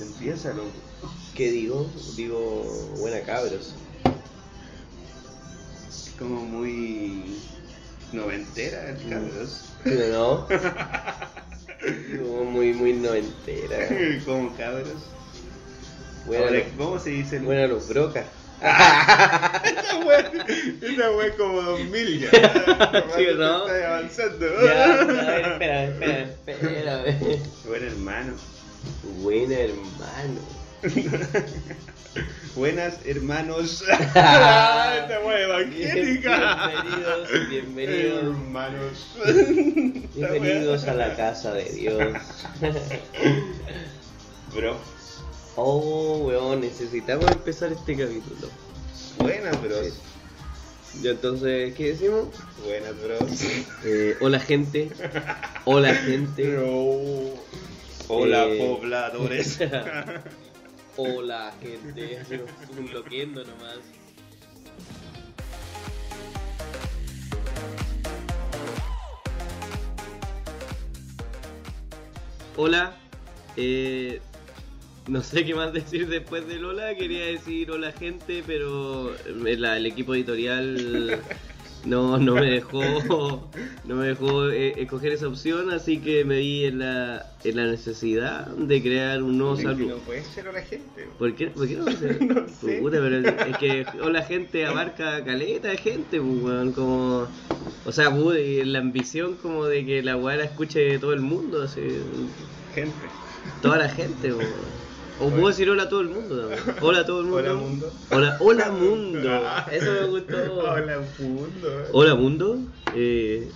Empiézalo. ¿Qué digo? Digo, buena cabros. Como muy noventera el cabros. ¿No? Como muy, muy noventera. como cabros. Buena, Ahora, los- ¿Cómo se dice? el- buena los brocas. Esa wea, esa wea es como 2000 ya. ¿Sí no? Está avanzando. Ya, a ver, espera, espera, espera. Buen hermano. Buena hermano. Buenas hermanos. Esta evangélica. Bienvenidos, bienvenidos. Hermanos. Bienvenidos a la casa de Dios. Bro. Oh, weón, necesitamos empezar este capítulo. Buenas, bros. Sí. Ya entonces, ¿qué decimos? Buenas, bros. Eh, hola gente. Hola gente. Bro. Hola, Eh. pobladores. Hola gente. Un loquendo nomás. Hola. Eh, no sé qué más decir después del hola. Quería decir hola gente, pero el equipo editorial no, no me dejó no me dejó eh, escoger esa opción, así que me vi en la, en la necesidad de crear un nuevo saludo. No puede ser la gente. ¿Por qué, ¿Por qué no? sé? No sé. Puta, pero es que hola gente abarca caleta de gente, pues, weón, como... O sea, y la ambición como de que la weá la escuche todo el mundo, así, Gente. toda la gente, weón. O puedo decir hola a todo el mundo también. Hola a todo el mundo. Hola, mundo. Hola, hola mundo. Eso me gustó. Hola, mundo. Hola mundo. Eh,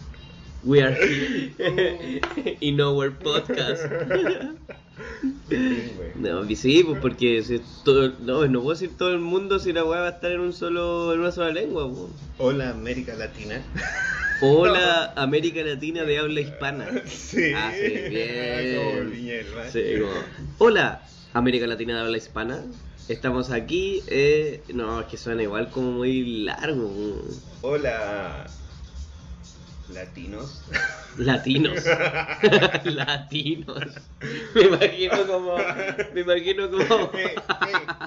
we are here in our podcast. No, sí, pues porque si todo, no, no puedo decir todo el mundo si la weá va a estar en un solo, en una sola lengua. po. Hola, América Latina. Hola América Latina de habla hispana. Sí. Ah, sí, bien. Como Mar. Sí, como, Hola América Latina de habla hispana. Estamos aquí. Eh, no, es que suena igual como muy largo. Hola, latinos. Latinos. Latinos. Me imagino como. Me imagino como. eh,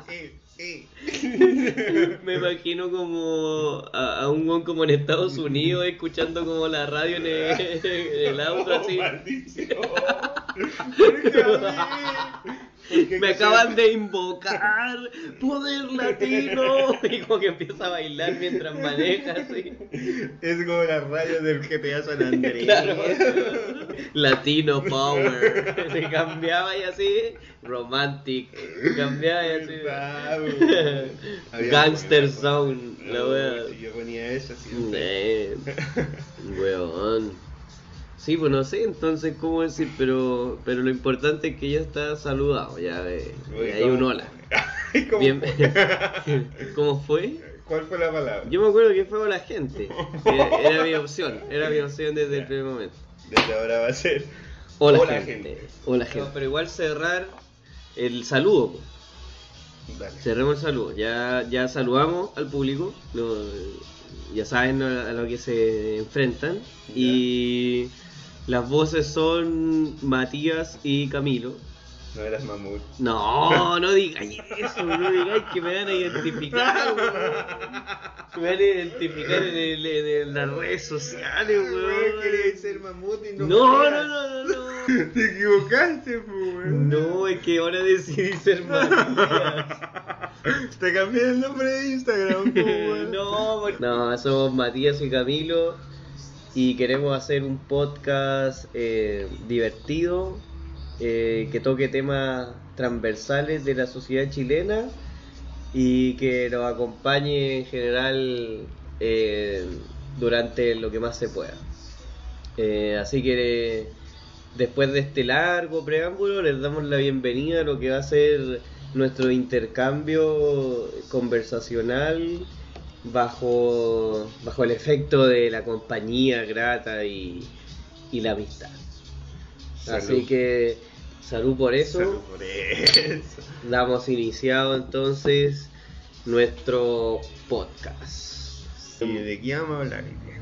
eh, eh. Me imagino como a, a un weón como en Estados Unidos escuchando como la radio en el, en el auto Oh, así. maldición. ¿Por qué a mí? ¿Por qué Me acaban de invocar poder latino y como que empieza a bailar mientras maneja así. Es como la radio del GTA San Andreas. Claro. Latino Power. Se cambiaba y así. Romantic. Cambiaba y así. Gangster Zone. La wea. si Yo ponía eso así. Eh, Weón. Sí, pues no sé, entonces cómo decir, pero pero lo importante es que ya está saludado, ya, eh, hay un hola. ¿Cómo Bien. fue? ¿Cómo fue? ¿Cuál fue la palabra? Yo me acuerdo que fue la gente. Era, era mi opción, era mi opción desde el primer momento. Desde ahora va a ser. Hola, Hola, gente. gente. Hola gente. pero igual cerrar el saludo. Dale. Cerremos el saludo. Ya, ya saludamos al público. lo- ya saben a, a lo que se enfrentan. Y las voces son Matías y Camilo. No eras mamut. No, no digáis eso, no digáis que me van a identificar, weón. Me van a identificar en, el- en- en las redes sociales, Weón, querías ser mamut y no. No, no, no, no, no. Te equivocaste, pues, weón. No, es que ahora decidí ser Matías. Te cambié el nombre de Instagram, pues, weón. No, porque- no, somos Matías y Camilo y queremos hacer un podcast eh, divertido eh, que toque temas transversales de la sociedad chilena y que nos acompañe en general eh, durante lo que más se pueda. Así que después de este largo preámbulo les damos la bienvenida a lo que va a ser nuestro intercambio conversacional bajo, bajo el efecto de la compañía grata y, y la amistad. Así que salud por eso. Salud por eso. Damos iniciado entonces nuestro podcast. ¿Y de qué vamos a hablar hoy día?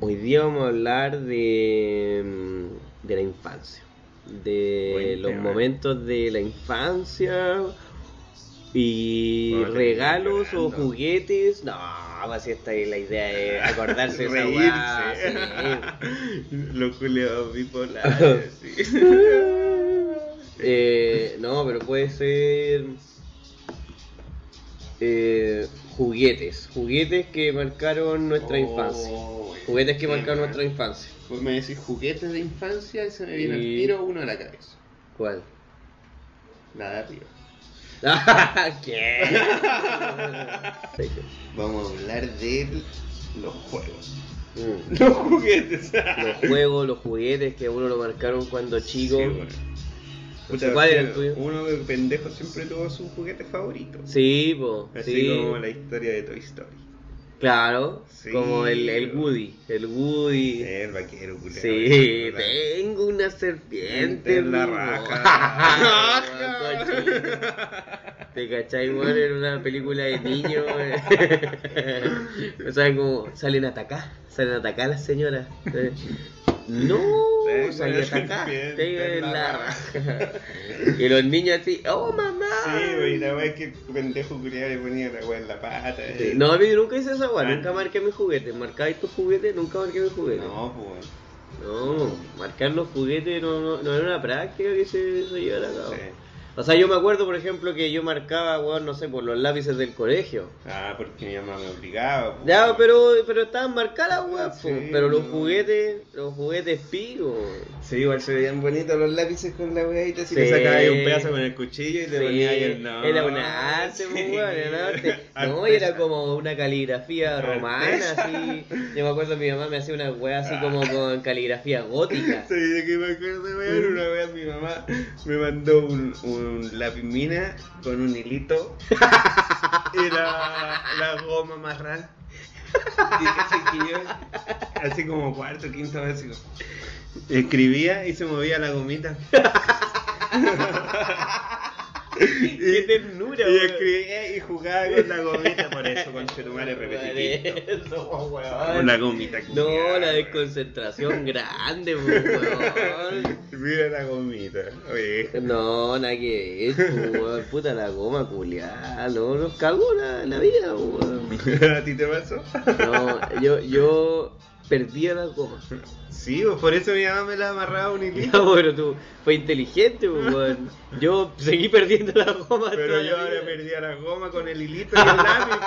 Hoy día vamos a hablar de, de la infancia. de Buen los tema. momentos de la infancia y regalos o juguetes. No, pues si esta es la idea de acordarse de esa weá, sí. Los culeados bipolares. sí. Eh, no, pero puede ser eh, juguetes, juguetes que marcaron nuestra Oh, infancia, buen juguetes que marcaron nuestra infancia. Vos me decís juguetes de infancia y se me viene Y- al tiro uno a la cabeza. ¿Cuál? La de arriba. ¿Qué? Vamos a hablar de los juegos. Mm. Los juguetes. Los juegos, los juguetes que a uno lo marcaron cuando chico. Sí, bueno. Puta, ¿Cuál era el tuyo? Uno de pendejo siempre tuvo su juguete favorito. Sí, po, Así sí. como la historia de Toy Story. Claro, Sí, como el, el. Woody, el Woody. El vaquero, culiao. Sí, tengo una serpiente En la raja. Cochino. ¿Te cachai, weón? En una película de niños. o sea, como salen a atacar, salen a atacar a las señoras. No, Tengo salen a atacar. tengo en la raja. raja. Y los niños así, oh mamá. Sí, güey, la weá es que el pendejo culiao le ponía la weá en la pata. Eh. No, yo nunca hice esa weá, Ah. nunca marqué mis juguetes. ¿Marcáis tus juguetes? Nunca marqué mis juguetes. No, pues. No, marcar los juguetes no, no, no era una práctica que se, se llevara a cabo. Sí. O sea, yo me acuerdo, por ejemplo, que yo marcaba, weón, no sé, por los lápices del colegio. Ah, porque mi mamá me obligaba. Ya, pero, pero estaban marcadas, weón. Sí, pero los no. juguetes, los juguetes pico. Sí, igual se veían bonitos los lápices con la weadita. Si Sí. le sacabas ahí un pedazo con el cuchillo y le Sí, ponías ahí el nombre. era una arte, po, Sí. weón, era arte. No, y era como una caligrafía romana, así. Yo me acuerdo mi mamá me hacía una weá así como con caligrafía gótica. Sí, de que me acuerdo, weón, una vez mi mamá me mandó un, un lápiz mina con un hilito y la, goma marrán. Y así como cuarto, quinto básico, escribía y se movía la gomita. Qué ternura, Y escribía y jugaba con la gomita, por eso, con Chetumare repetitivo. Con weón. la gomita. No, culiao. la desconcentración grande, weón. Mira la gomita. Oye, No, nada que ver, po, weón. Puta la goma culiada. No, nos cagó la, la vida, weón. ¿a ti te pasó? No, yo, yo perdía la goma. Sí, pues por eso mi mamá me la amarraba un hilito. No, pero tú fue inteligente, weón. Yo seguí perdiendo la goma. Pero yo ahora perdía la goma con el hilito y el lápiz,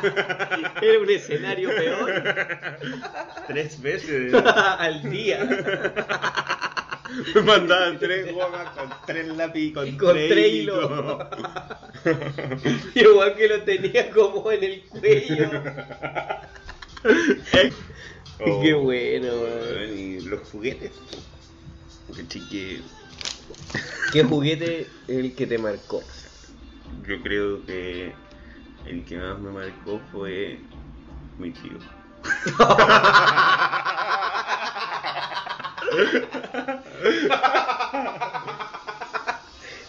pues, Era un escenario peor. Tres veces. al día. Me mandaban tres gomas con tres lápiz con, Y con tres hilos. Igual que lo tenía como en el cuello. Qué bueno. Y los juguetes. Que chique. ¿Qué juguete es el que te marcó? Yo creo que el que más me marcó fue mi tío.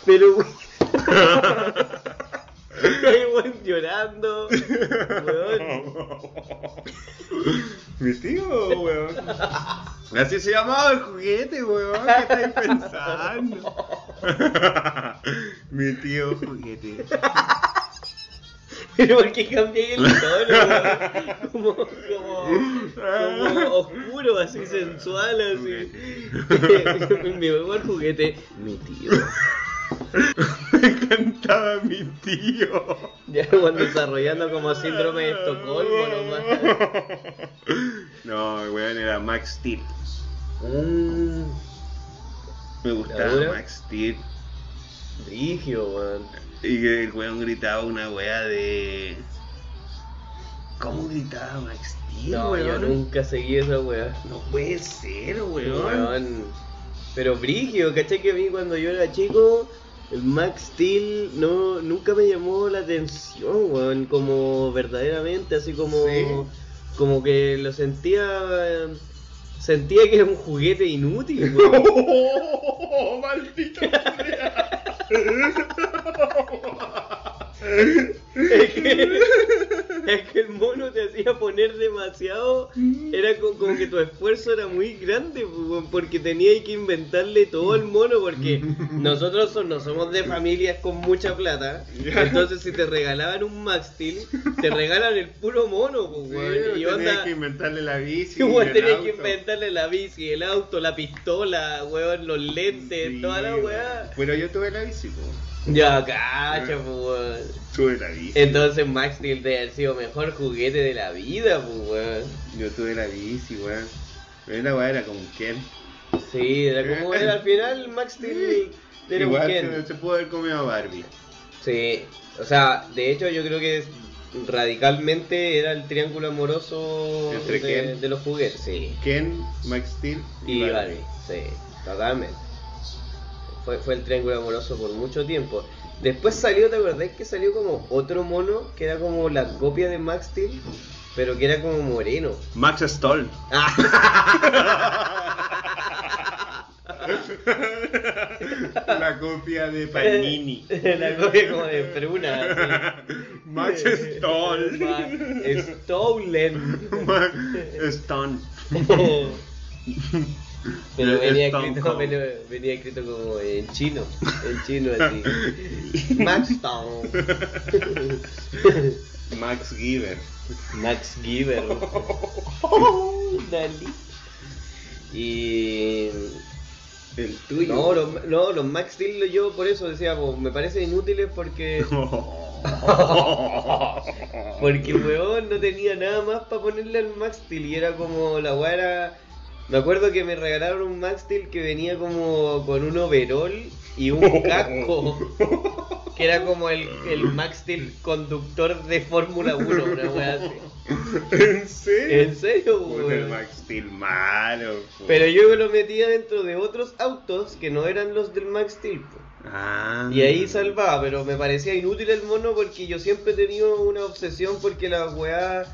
Pero, llorando. Weón. Mi tío, weón. Así se llamaba el juguete, weón. ¿Qué estáis pensando? Mi tío juguete. Pero ¿por qué cambié el tono? Como, como, como oscuro, así sensual, así. Mi mejor juguete, mi tío. Me encantaba mi tío. Ya cuando desarrollando como síndrome de Estocolmo nomás. No, weón, era Max Steel. Mm, Me ¿La gustaba? Max Steel. Brigio, weón. Y que el weón gritaba una wea de. ¿Cómo gritaba Max Steel, No, weón? yo nunca seguí esa weá. No puede ser, weón. Weón. Pero Brigio, ¿cachai? Que a mí cuando yo era chico, el Max Steel no, nunca me llamó la atención, weón. Como verdaderamente, así como. Sí. Como que lo sentía. Sentía que era un juguete inútil, weón. ¡Oh, maldito es que el mono te hacía poner demasiado. Era co- como, que tu esfuerzo era muy grande, pues, porque tenías que inventarle todo al mono, porque nosotros no somos de familias con mucha plata. Entonces, si te regalaban un Max Steel, te regalan el puro mono, pues, weón. y tenías onda. que inventarle la bici. El tenías que auto. inventarle la bici, el auto, la pistola, weón, los lentes, Sí, toda la weá. Pero yo tuve la bici, po. Ya, cacha, pues, weón. Tuve la bici. Entonces Max Steel debe haber sido mejor juguete de la vida, pues, weón. Yo tuve la bici, weón. Pero la weá era como un Ken. Sí, era como era al final Max Steel era un Igual Ken. se, pudo haber comido a Barbie. Sí, o sea, de hecho yo creo que radicalmente era el triángulo amoroso Entre de, Ken. de los juguetes, sí. Ken, Max Steel Y Barbie, sí, totalmente. Fue, fue el triángulo amoroso por mucho tiempo. Después salió, ¿te acordás que salió como otro mono que era como la copia de Max Steel? Pero que era como moreno. Max Stoll. la copia de Panini. la copia como de Fruna. así. Max Stoll. Stolen. Max Stone. Pero venía escrito, venía, venía escrito como en chino, en chino así. Max Stone. Max Giver. Max Giver. Dali. Y El tuyo. no, los, no, los Max Steel yo por eso decía, pues, me parecen inútiles porque porque weón no tenía nada más para ponerle al Max Steel y era como la weá era me acuerdo que me regalaron un Max Steel que venía como con un overall y un casco. Que era como el, el Max Steel conductor de Fórmula 1, una weá así. ¿En serio? ¿En serio, Puta, el weón? Max Steel malo. po. Pero yo lo metía dentro de otros autos que no eran los del Max Steel. po. Ah. Y ahí salvaba, pero me parecía inútil el mono porque yo siempre he tenido una obsesión porque las weas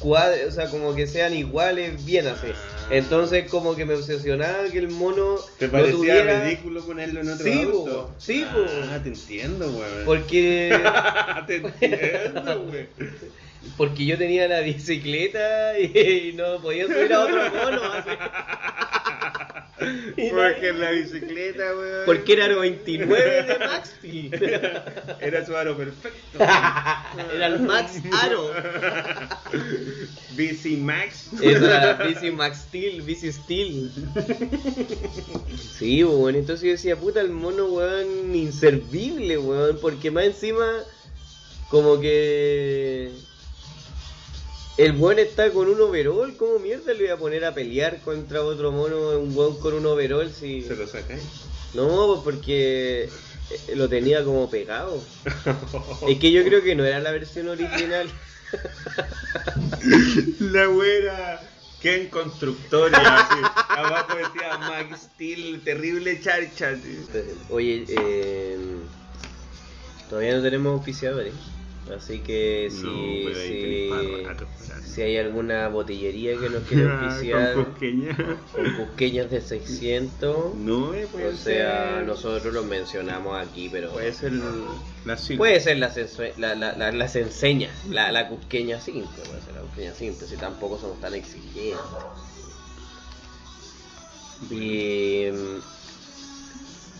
cuadre, o sea, como que sean iguales, bien así. Entonces como que me obsesionaba que el mono ¿Te no parecía tuviera... ridículo ponerlo en otro Sí, auto? po, sí, po. Ah, te entiendo, weón. Porque, te entiendo, weón. porque yo tenía la bicicleta y, no podía subir a otro mono. así. Porque en la bicicleta, weón. Porque era el 29 de Max Steel. Era su aro perfecto. Era el Max Aro. BC Max. Esa bici Max Steel, bici Steel. Sí, weón. Entonces yo decía, puta, el mono, weón, inservible, weón. Porque más encima, como que. El weón está con un overall. ¿Cómo mierda le voy a poner a pelear contra otro mono, un weón con un overall? Si... Se lo sacáis. No, pues porque eh, lo tenía como pegado. Es que yo creo que no era la versión original. La güera. Ken Constructoria, así. Abajo decía Max Steel, terrible charcha. así. Oye, eh, todavía no tenemos auspiciadores. Así que si, No, si, si hay alguna botillería que nos quiera auspiciar Ah, Con cosqueña. con cusqueñas de 600, No, eh, puede o sea, ser. nosotros los mencionamos aquí, pero Puede ser la puede ser las, la- la- la- las enseñas, la, la cusqueña simple, puede ser la cusqueña simple, si tampoco somos tan exigentes.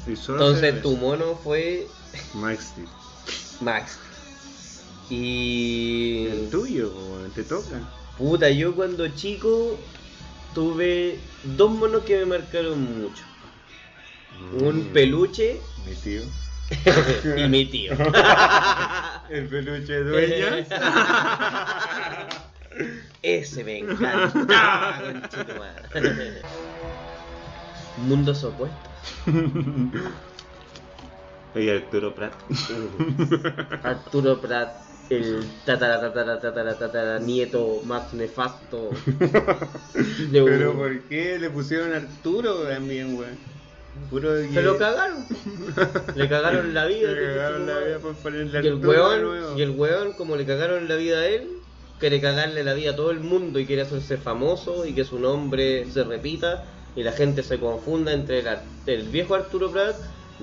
Y solo entonces tu mono fue Max Steel. Max. Y. El tuyo, te toca. Puta, yo cuando chico tuve dos monos que me marcaron mucho. Un Mm. peluche Mi tío. y mi tío. El peluche dueña. Ese me conchetumadre. Mundos opuestos. y Arturo Prat. Arturo Prat, el tatara tatara tatara tatara nieto más nefasto. de un- Pero ¿por qué le pusieron Arturo también, weón? Puro Se lo cagaron. Le cagaron la vida. Le cagaron la vida por ponerle Y el weón, y el weón, como le cagaron la vida a él, quiere cagarle la vida a todo el mundo y quiere hacerse famoso y que su nombre se repita y la gente se confunda entre el, el viejo Arturo Prat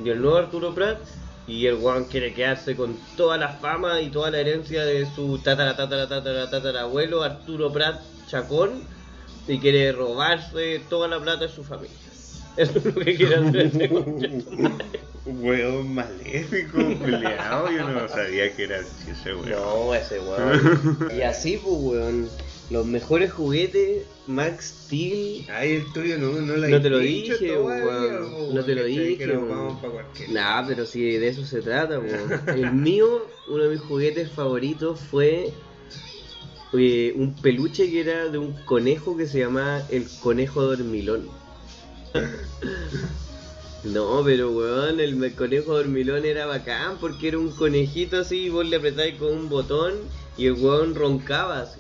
y el nuevo Arturo Prat Y el weón quiere quedarse con toda la fama y toda la herencia de su tatara tatara tatara tatara abuelo Arturo Prat Chacón y quiere robarse toda la plata de su familia. Eso es lo que quiere hacer este. Weón maléfico, culiao. Yo no sabía que era así ese weón. No, ese weón. Y así, pues, weón. Los mejores juguetes, Max Steel. Ay, el tuyo no, no la No te lo dije, todavía, weón. No te lo dije, Que nos weón. vamos pa' cualquier Nah, pero si de eso se trata, weón. El mío, uno de mis juguetes favoritos fue eh, un peluche que era de un conejo que se llamaba el conejo dormilón. No, pero weón, el conejo dormilón era bacán porque era un conejito así y vos le apretabas con un botón y el weón roncaba así.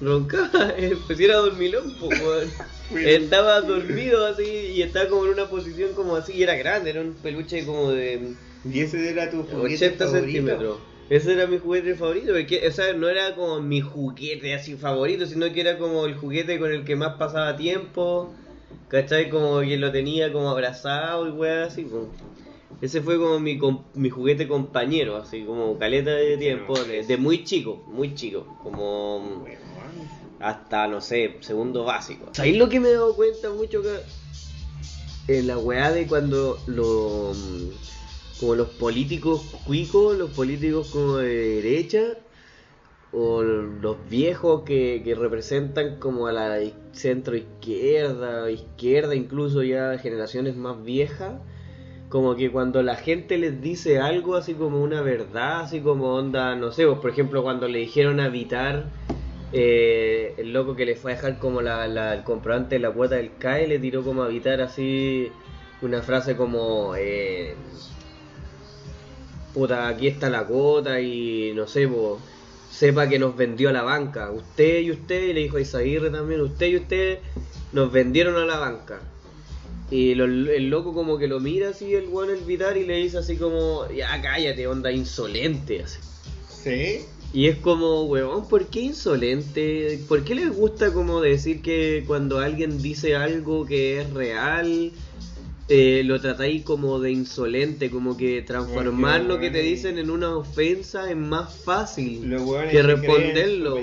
Roncaba, eh, pues era dormilón, weón. Estaba dormido así y estaba como en una posición como así y era grande, era un peluche como de Y ese era tu juguete 80 favorito? centímetros. Ese era mi juguete favorito, porque o sea, no era como mi juguete así favorito, sino que era como el juguete con el que más pasaba tiempo, ¿cachai? Como que lo tenía como abrazado y weá así. como- Ese fue como mi, com- mi juguete compañero, así como caleta de tiempo, de, de muy chico, muy chico, como. Hasta, no sé, segundo básico. ¿Sabéis lo que me he dado cuenta mucho que en la weá de cuando los como los políticos cuicos, los políticos como de derecha, o los viejos que, representan como a la centro izquierda, izquierda, incluso ya generaciones más viejas, como que cuando la gente les dice algo así como una verdad, así como onda, no sé, por ejemplo cuando le dijeron a Vitar, eh, el loco que le fue a dejar como la, el comprobante de la cuota del CAE, le tiró como a Vitar así una frase como... Eh, puta, aquí está la cuota y no sé, sepa que nos vendió a la banca. Usted y usted, y le dijo a Isaguirre también, usted y usted nos vendieron a la banca. Y el loco como que lo mira así el bueno el Vitar y le dice así como, ya cállate, onda insolente así. ¿Sí? Y es como, weón, ¿por qué insolente? ¿Por qué les gusta como decir que cuando alguien dice algo que es real, eh, lo tratáis como de insolente? Como que transformar lo que te dicen en una ofensa es más fácil que responderlo.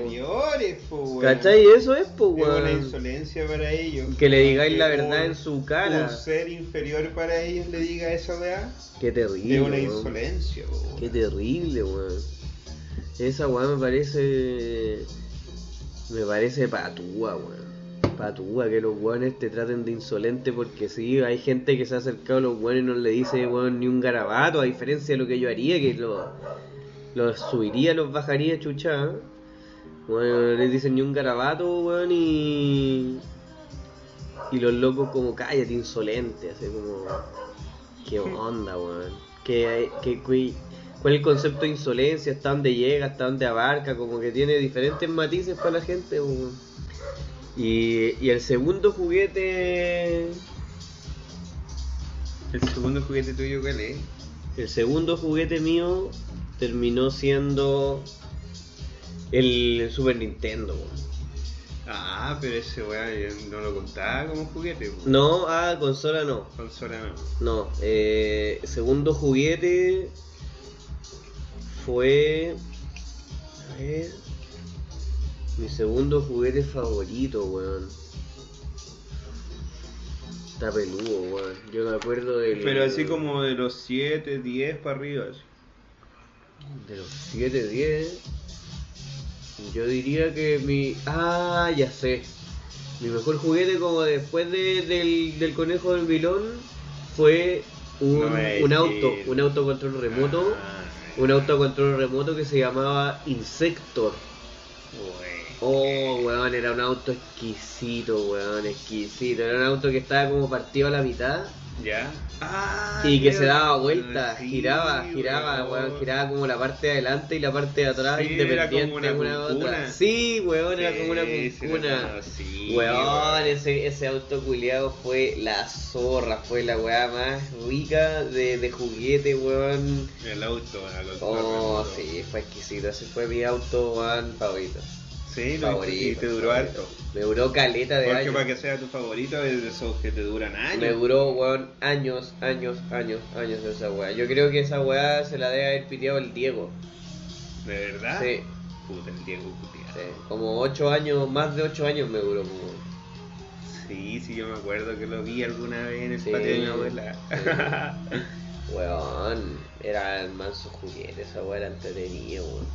po. ¿Cachai? Eso es, Es una weón. insolencia para ellos. Que le digáis la verdad en su cara. Un ser inferior para ellos le diga esa weá. Qué terrible. Es una insolencia, po, weón. Qué terrible, weón. Esa weá me parece. Me parece patúa, weón. Patúa que los weones te traten de insolente porque sí, hay gente que se ha acercado a los weones y no le dice, weón, ni un garabato, a diferencia de lo que yo haría, que los los subiría, los bajaría, chucha. ¿eh? Bueno, no les dicen ni un garabato, weón, y. Y los locos como, cállate, insolente, así como. ¿Qué onda, weón? ¿Qué, qué, cui- ¿Cuál es el concepto de insolencia? ¿Hasta dónde llega? ¿Hasta dónde abarca? Como que tiene diferentes matices para la gente, weón. Y, y el segundo juguete. El segundo juguete tuyo, ¿cuál es? El segundo juguete mío terminó siendo el Super Nintendo. weón. Ah, pero ese yo no lo contaba como juguete, po. No, ah, consola no. Consola no. No, eh, segundo juguete fue. A ver. Mi segundo juguete favorito, weón. Está peludo, weón. Yo me acuerdo del. Pero así como de los 7, 10 para arriba. así. De los 7, 10. Yo diría que mi. Ah, ya sé. Mi mejor juguete, como después de- del, del conejo del vilón, fue un, No un auto, un autocontrol remoto. Ah, Un autocontrol remoto que se llamaba Insector. Oh, weón, era un auto exquisito, weón, exquisito. Era un auto que estaba como partido a la mitad ¿Ya? Ah, y que se daba vuelta, sí, giraba, giraba, weón, giraba como la parte de adelante y la parte de atrás Sí, era independiente como una una otra. Sí, weón, era como una Sí, sí, cuncuna. conocí, Weón, ese, ese auto culiado fue la zorra, fue la weá más rica de, de juguete, weón. El auto, a los Oh, sí, fue exquisito. Ese fue mi auto, weón, favorito. Sí, Favorito, y te duró favorito. harto. Me duró caleta de Porque años. para que sea tu favorito es de esos que te duran años. Me duró, weón, años, años, años, años esa weá. Yo creo que esa weá se la debe haber piteado el Diego. ¿De verdad? Sí, Puta, el Diego Gutiérrez. sí. Como 8 años, más de 8 años me duró, weón. Sí, sí, yo me acuerdo que lo vi alguna vez en el Sí. patio de mi abuela. Weón, era el manso juguete, esa weá era entretenida, weón.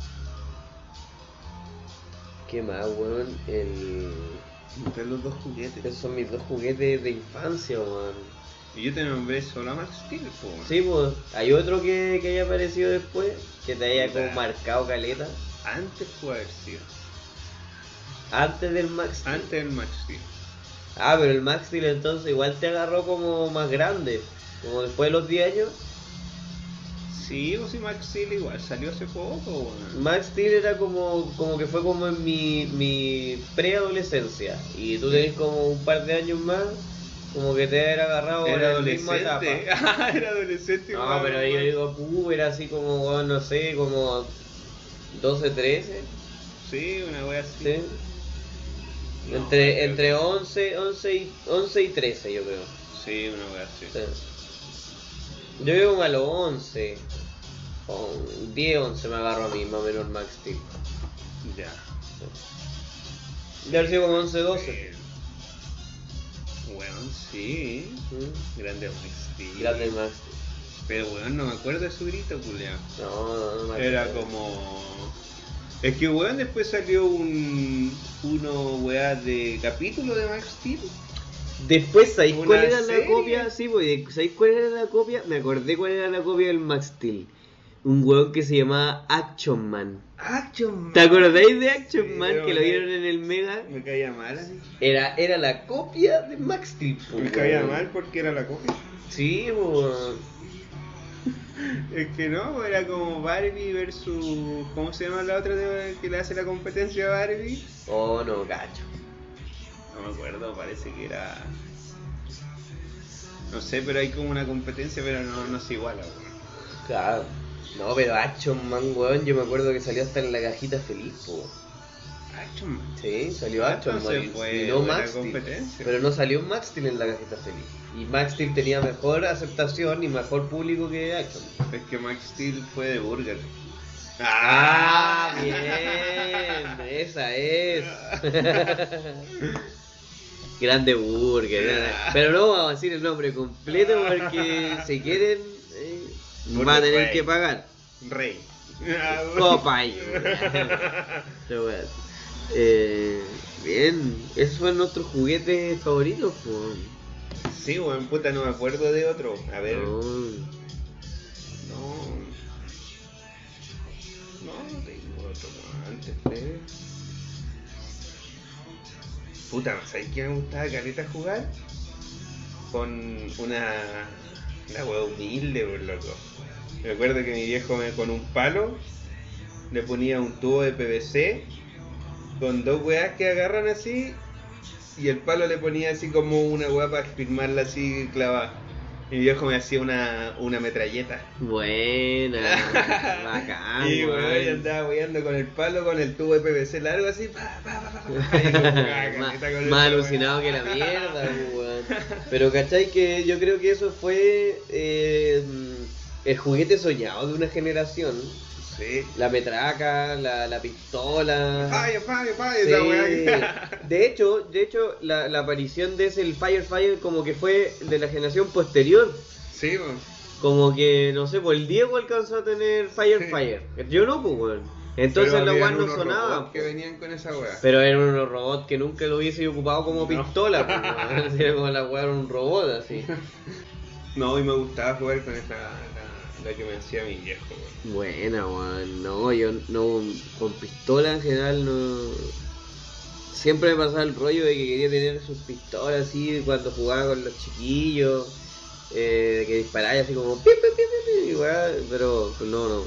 ¿Qué más, weón? El... Los dos juguetes. Esos son mis dos juguetes de infancia, weón. Y yo te nombré solo a Max Steel, po. Sí, pues, hay otro que, que haya aparecido después, que te haya como Ya. marcado caleta. Antes puede haber sido. Antes del Max Steel. Antes del Max Steel. Ah, pero el Max Steel entonces igual te agarró como más grande. Como después de los 10 años. Sí, o sí, Max Steel igual salió hace poco, weón. Max Steel era como, como que fue como en mi, mi preadolescencia. Y tú tenés como un par de años más, como que te haber agarrado Era la misma etapa. adolescente. Ah, era adolescente No, igual, pero yo digo, puh, era así como, no sé, como 12, 13. Sí, una wea así. ¿sí? No, entre, entre que- 11, 11, y, 11 y 13, yo creo. Sí, una wea así. Sí. Yo como a los 11. O 10, 11 me agarro a mí, más o menos el Max Steel. Ya. De haber sido como 11, 12. Eh, Weón, sí. ¿Mm? Grande Max Steel. Grande Max Steel. Pero weón, no me acuerdo de su grito, culiao. No, no, no me Era acuerdo. como. Es que weón después salió un. uno weá de capítulo de Max Steel. Después, ¿sabéis ¿Una cuál era la copia? Sí, pues, ¿sabéis cuál era la copia? Me acordé cuál era la copia del Max Steel. Un weón que se llamaba Action Man. Action Man. ¿Te acordáis de Action Sí, Man que lo vieron en el Mega? Me caía mal así. Era, era la copia de Max Steel. Me caía weón. mal porque era la copia. Sí, weón. Es que no, era como Barbie versus. ¿Cómo se llama la otra que le hace la competencia a Barbie? Oh, no, cacho. No me acuerdo, parece que era. No sé, pero hay como una competencia, pero no, no se iguala, weón. Claro. No, pero Action Man, weón, yo me acuerdo que salió hasta en la cajita feliz, po. Action Man. Sí, salió Action Man. Y- no Max. Pero no salió Max Steel en la cajita feliz. Y Max Steel tenía mejor aceptación y mejor público que Action Man. Es que Max Steel fue de Burger. Ah, bien, esa es. Grande Burger. Pero no vamos a decir el nombre completo porque si quieren eh, va a tener Rey. que pagar. Rey. Pero bueno. Eh, bien, esos fueron nuestros juguetes favoritos. Pues. Sí, weón, puta, no me acuerdo de otro. A ver. No. No. No, tengo otro antes de. Puta, ¿sabes qué me gustaba caleta jugar? Con una. Una wea humilde, por loco. Me acuerdo que mi viejo me, con un palo le ponía un tubo de PVC con dos weas que agarran así y el palo le ponía así como una wea para firmarla así clavada. Mi viejo me hacía una, una metralleta. Buena, bacán. y weón, yo andaba weando con el palo, con el tubo de PVC largo así. Pa, pa, pa, pa, pa, y como, más, alucinado que la mierda, weón. Pero cachai que yo creo que eso fue eh, el juguete soñado de una generación. Sí. La metraca, la, la pistola. Fire, fire, fire, Sí. esa wea que- De hecho, de hecho la, la aparición de ese el Fire Fire como que fue de la generación posterior. Sí. Como que, no sé, pues el Diego alcanzó a tener Fire Sí. Fire. Yo no, pues, weón. Entonces la weá no unos sonaba. robots que venían con esa wea. Pero eran unos robots que nunca lo hubiese ocupado como No. pistola, pues, weón. Era como la era un robot así. No, y me gustaba jugar con esa. La, que me hacía mi viejo, weón. Buena, weón. No, yo no. Con pistola en general no. Siempre me pasaba el rollo de que quería tener sus pistolas así cuando jugaba con los chiquillos. Eh, que disparaba así como. pi, pi, pi, pi, pi, y weá, pero no, no.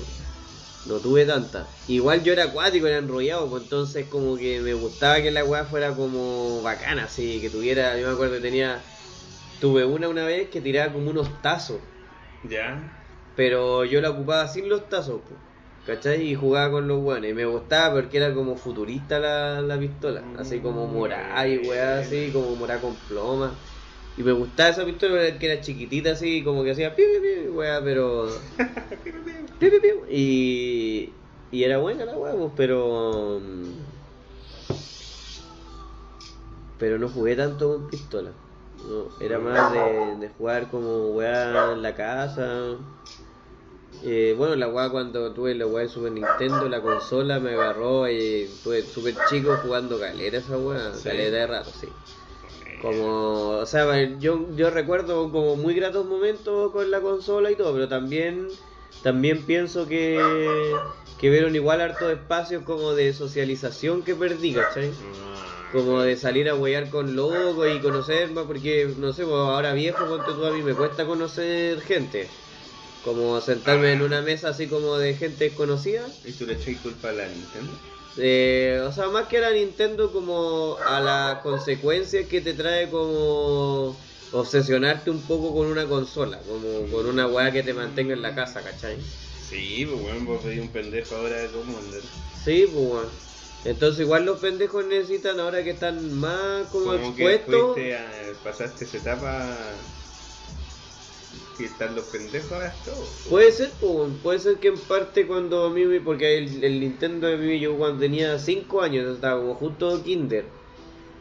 No tuve tanta. Igual yo era acuático, era enrollado, pues entonces como que me gustaba que la weá fuera como bacana, así, que tuviera, yo me acuerdo que tenía, tuve una una vez que tiraba como unos tazos, Ya. Pero yo la ocupaba sin los tazos, pues. ¿Cachai? Y jugaba con los weones. Y me gustaba porque era como futurista la, la pistola. Así como morada y weá, así como morada con ploma. Y me gustaba esa pistola que era chiquitita así, como que hacía piu, piu, piu, weá, pero... Y, y era buena la weá, pues, pero... Pero no jugué tanto con pistola. No, era más de, de jugar como weá en la casa. Eh, bueno, la weá cuando tuve la weá de Super Nintendo, la consola me agarró y tuve súper chico jugando calera esa weá, Sí. calera de rato, sí. Como, o sea, yo, yo recuerdo como muy gratos momentos con la consola y todo, pero también, también pienso que, que vieron igual hartos espacios como de socialización que perdí, ¿cachai? Ah, Como de salir a huear con locos y conocer más, porque no sé, pues ahora viejo, ponte tú a mí, me cuesta conocer gente. Como sentarme en una mesa así como de gente desconocida. ¿Y tú le echáis culpa a la Nintendo? Eh, o sea, más que a la Nintendo, como a la consecuencia que te trae como obsesionarte un poco con una consola, como con una weá que te mantenga en la casa, ¿cachai? Sí, pues bueno, vos veis un pendejo ahora de cómo andar. Sí, pues weón. Entonces igual los pendejos necesitan ahora que están más como, Como que expuestos. fuiste a, pasaste esa etapa que están los pendejos ahora todo. Puede ser, puede ser que en parte cuando a mí, me- porque el, el Nintendo de mí yo cuando tenía 5 años, estaba como justo Kinder.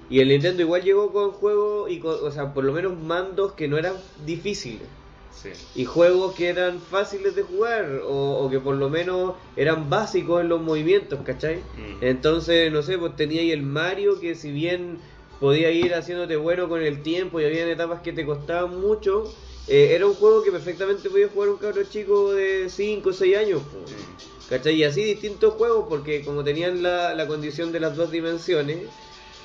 Y el Nintendo igual llegó con juegos, y con, o sea, por lo menos mandos que no eran difíciles. Sí. Y juegos que eran fáciles de jugar, o, o que por lo menos eran básicos en los movimientos, ¿cachai? Mm. Entonces, no sé, pues tenía ahí el Mario que si bien podía ir haciéndote bueno con el tiempo y había etapas que te costaban mucho, eh, era un juego que perfectamente podía jugar un cabro chico de 5 o 6 años. Mm. ¿Cachai? Y así distintos juegos, porque como tenían la, la condición de las dos dimensiones,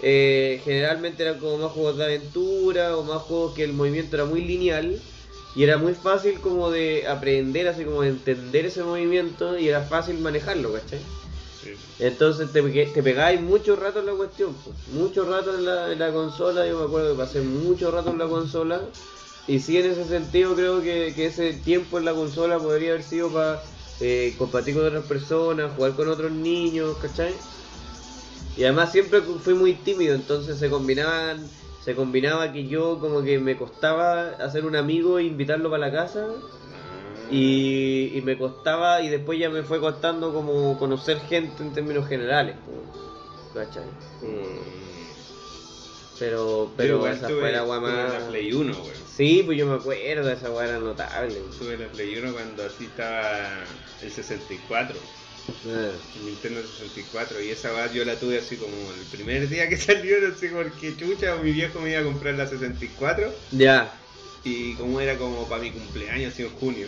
eh, generalmente eran como más juegos de aventura o más juegos que el movimiento era muy lineal y era muy fácil como de aprender, así como de entender ese movimiento y era fácil manejarlo, ¿cachai? Sí. Entonces te, te pegáis mucho rato en la cuestión, pues. mucho rato en la, en la consola, yo me acuerdo que pasé mucho rato en la consola y sí en ese sentido creo que, que ese tiempo en la consola podría haber sido para compartir con otras personas, jugar con otros niños, ¿cachai? Y además siempre fui muy tímido, entonces se combinaban, se combinaba que yo como que me costaba hacer un amigo e invitarlo para la casa y, y me costaba y después ya me fue costando como conocer gente en términos generales. Mm. Pero, pero igual esa tuve- fue la tuve más... la Play 1, weón. Sí, pues yo me acuerdo, esa weá era notable. Tuve la Play 1 cuando así estaba el 64, Ah, el Nintendo 64, y esa yo la tuve así como el primer día que salió, no sé por qué chucha, mi viejo me iba a comprar la 64, Ya, y como era como para mi cumpleaños, así en junio.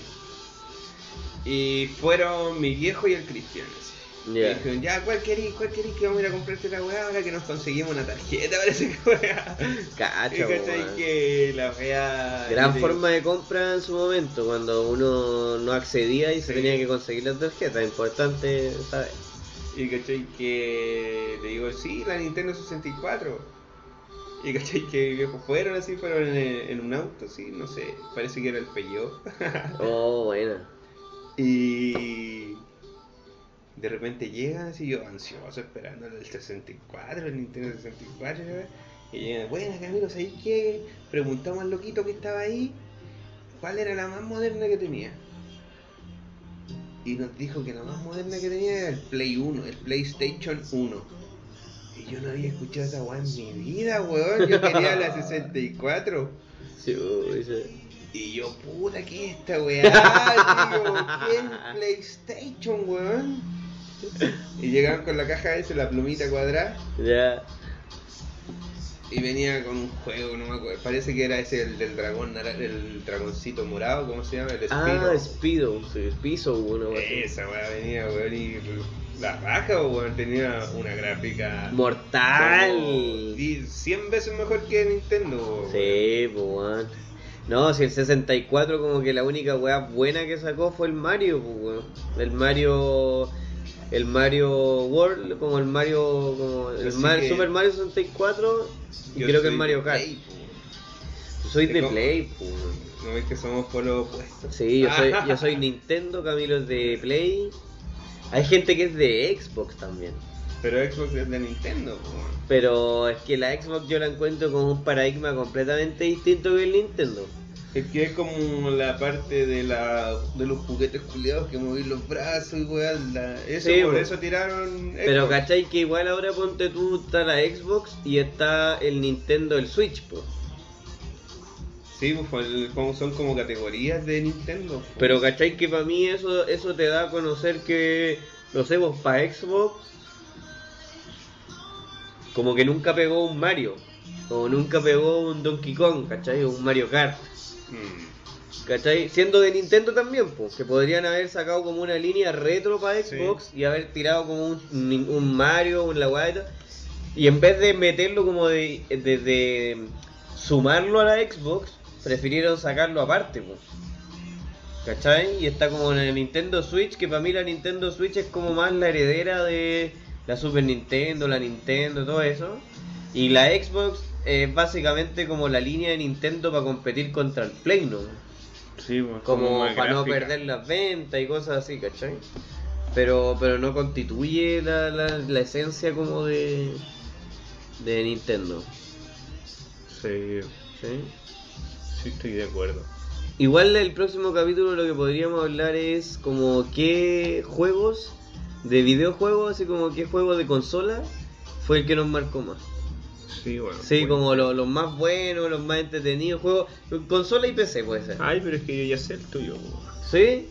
Y fueron mi viejo y el Cristian. así. Y dijeron, ya, ¿cuál querís? ¿Cuál que vamos a ir a comprarte la weá ahora que nos conseguimos una tarjeta? Parece que weá. Y Cacha, cachai weón. que la weá. Gran te- forma de compra en su momento, cuando uno no accedía y se Sí. tenía que conseguir las tarjetas, importante saber. Y cachai que le digo, sí, la Nintendo 64. Y cachai que viejos fueron así, fueron en, en un auto, sí, no sé, parece que era el Peugeot. Oh, buena. y de repente llegan así yo ansioso esperando el 64, el Nintendo 64. ¿no? Y llegan, bueno Camilo, ¿sabéis qué? Preguntamos al loquito que estaba ahí cuál era la más moderna que tenía. Y nos dijo que la más moderna que tenía era el Play 1, el PlayStation 1. Y yo no había escuchado esa weá en mi vida, weón. Yo quería la 64. Sí, sí. Y yo, puta, ¿qué es esta weá? Digo, ¿qué es PlayStation, weón? Y llegaban con la caja esa, la plumita cuadrada, Ya. y venía con un juego, no me acuerdo. Parece que era ese el del dragón, el dragoncito morado, ¿cómo se llama? El Ah, Spiro. Speedo, sí, Piso así. Esa weá venía, weón, y la raja, weón, tenía una gráfica. Mortal. 10, 100 veces mejor que Nintendo, weón. Sí, weón. No, si el 64 como que la única weá buena que sacó fue el Mario, pues weón. El Mario... El Mario World, como el Mario... Como el Mar- Super Mario 64 y creo que el Mario Kart. Play. Yo soy de. Play. ¿No ves que somos por lo opuesto? Sí, yo soy, yo soy Nintendo, Camilo es de Play. Hay gente que es de Xbox también. Pero Xbox es de Nintendo. Pero es que la Xbox yo la encuentro con un paradigma completamente distinto que el Nintendo. Es que es como la parte de la de los juguetes culiados que moví los brazos y la- Eso, Sí, por po. eso tiraron. Pero cachai que igual ahora ponte tú está la Xbox y está el Nintendo, el Switch, po. Sí, pues son como categorías de Nintendo. po. Pero cachai que para mí eso, eso te da a conocer que, no sé, vos para Xbox, como que nunca pegó un Mario, o nunca pegó un Donkey Kong, cachai, o un Mario Kart. Mm. ¿Cachai? Siendo de Nintendo también, pues, que podrían haber sacado como una línea retro para Sí. Xbox y haber tirado como un, un Mario, un la. Y en vez de meterlo como de, de- de sumarlo a la Xbox, prefirieron sacarlo aparte, pues. ¿Cachai? Y está como en el Nintendo Switch, que para mí la Nintendo Switch es como más la heredera de la Super Nintendo, la Nintendo, todo eso. Y la Xbox es básicamente como la línea de Nintendo para competir contra el Play, ¿no? Sí, pues, como para no perder las ventas y cosas así, ¿cachai? Pero, pero no constituye la, la, la esencia como de, de Nintendo, Sí, ¿sí? sí, estoy de acuerdo. Igual el próximo capítulo lo que podríamos hablar es como qué juegos de videojuegos, así como qué juego de consola fue el que nos marcó más. Sí, bueno. Sí, bueno. como lo- los más buenos, los más entretenidos, juegos, consola y PC puede ser. Ay, pero es que yo ya sé el tuyo. ¿Sí?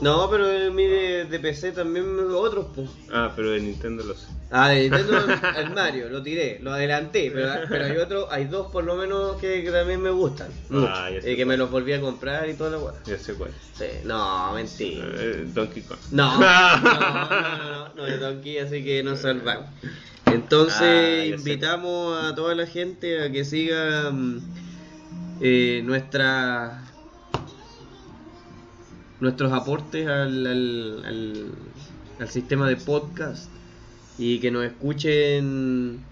No, pero eh, mire, de PC también otros, pues. Ah, pero de Nintendo lo sé. Ah, de Nintendo el Mario, lo tiré, lo adelanté, pero, pero hay otro, hay dos por lo menos que, que también me gustan. Mucho, Ah, y que me los volví a comprar y toda la weá. Ya sé cuál. Sí, no, mentira. Eh, Donkey Kong. No, no, no, no, no, no, de Donkey, así que nos salvamos. Entonces Ah, sé. invitamos a toda la gente a que siga mm, eh, nuestra nuestros aportes al, al, al, al sistema de podcast y que nos escuchen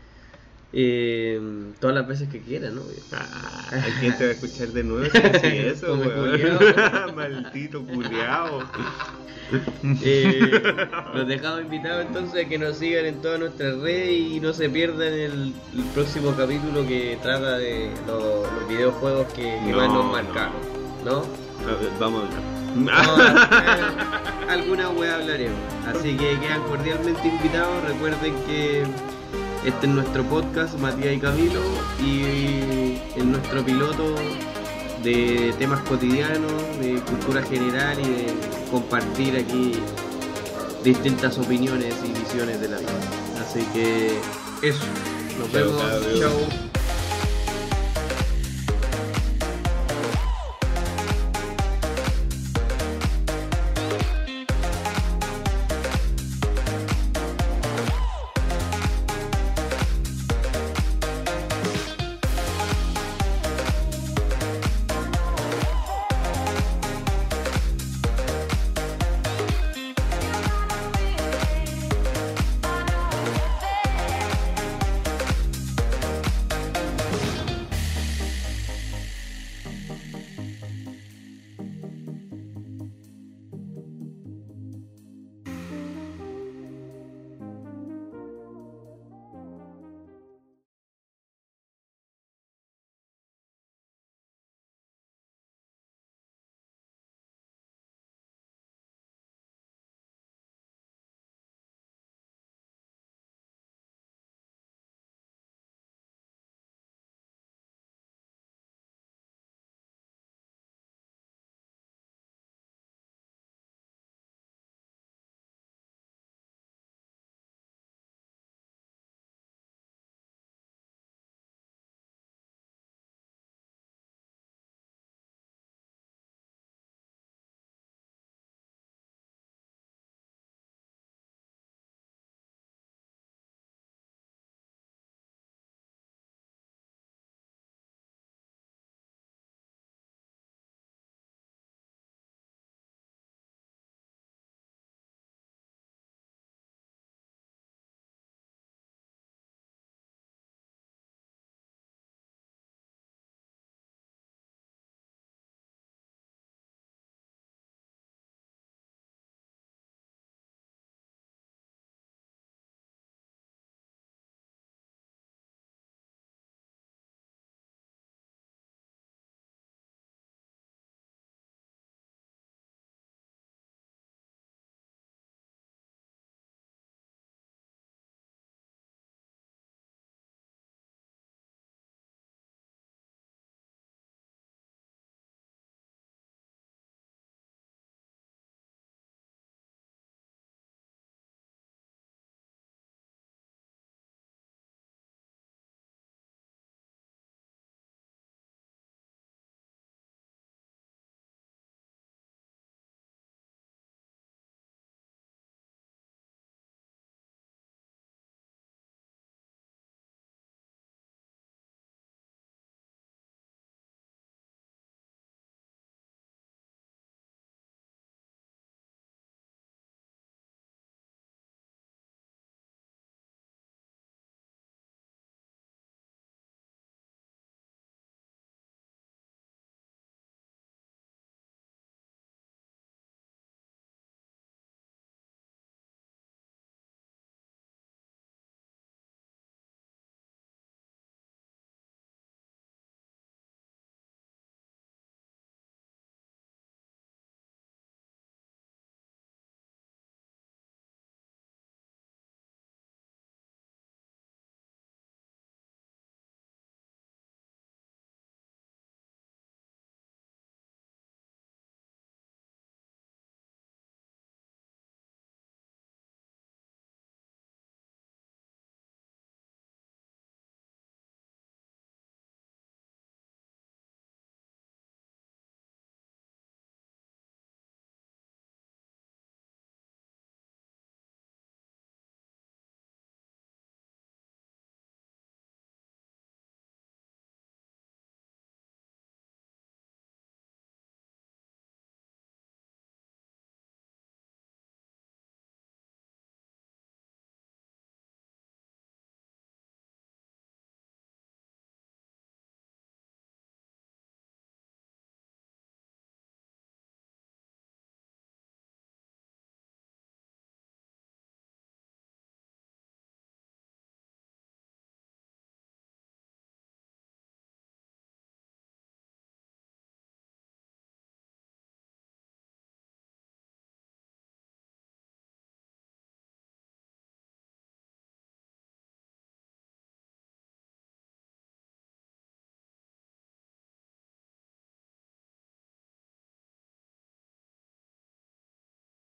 eh, todas las veces que quieran, ¿no? Ah, ¿quién te va a escuchar de nuevo? si eso, weón? Maldito culiao. Eh, los dejamos invitados entonces a que nos sigan en todas nuestras redes y no se pierdan el, el próximo capítulo que trata de lo- los videojuegos que, que No, más nos no. marcaron, ¿no? Ver, vamos a hablar. No, alguna wea hablaremos. Así que quedan cordialmente invitados. Recuerden que este es nuestro podcast, Matías y Camilo, y en nuestro piloto de temas cotidianos, de cultura general y de compartir aquí distintas opiniones y visiones de la vida. Así que eso, nos vemos. Chao.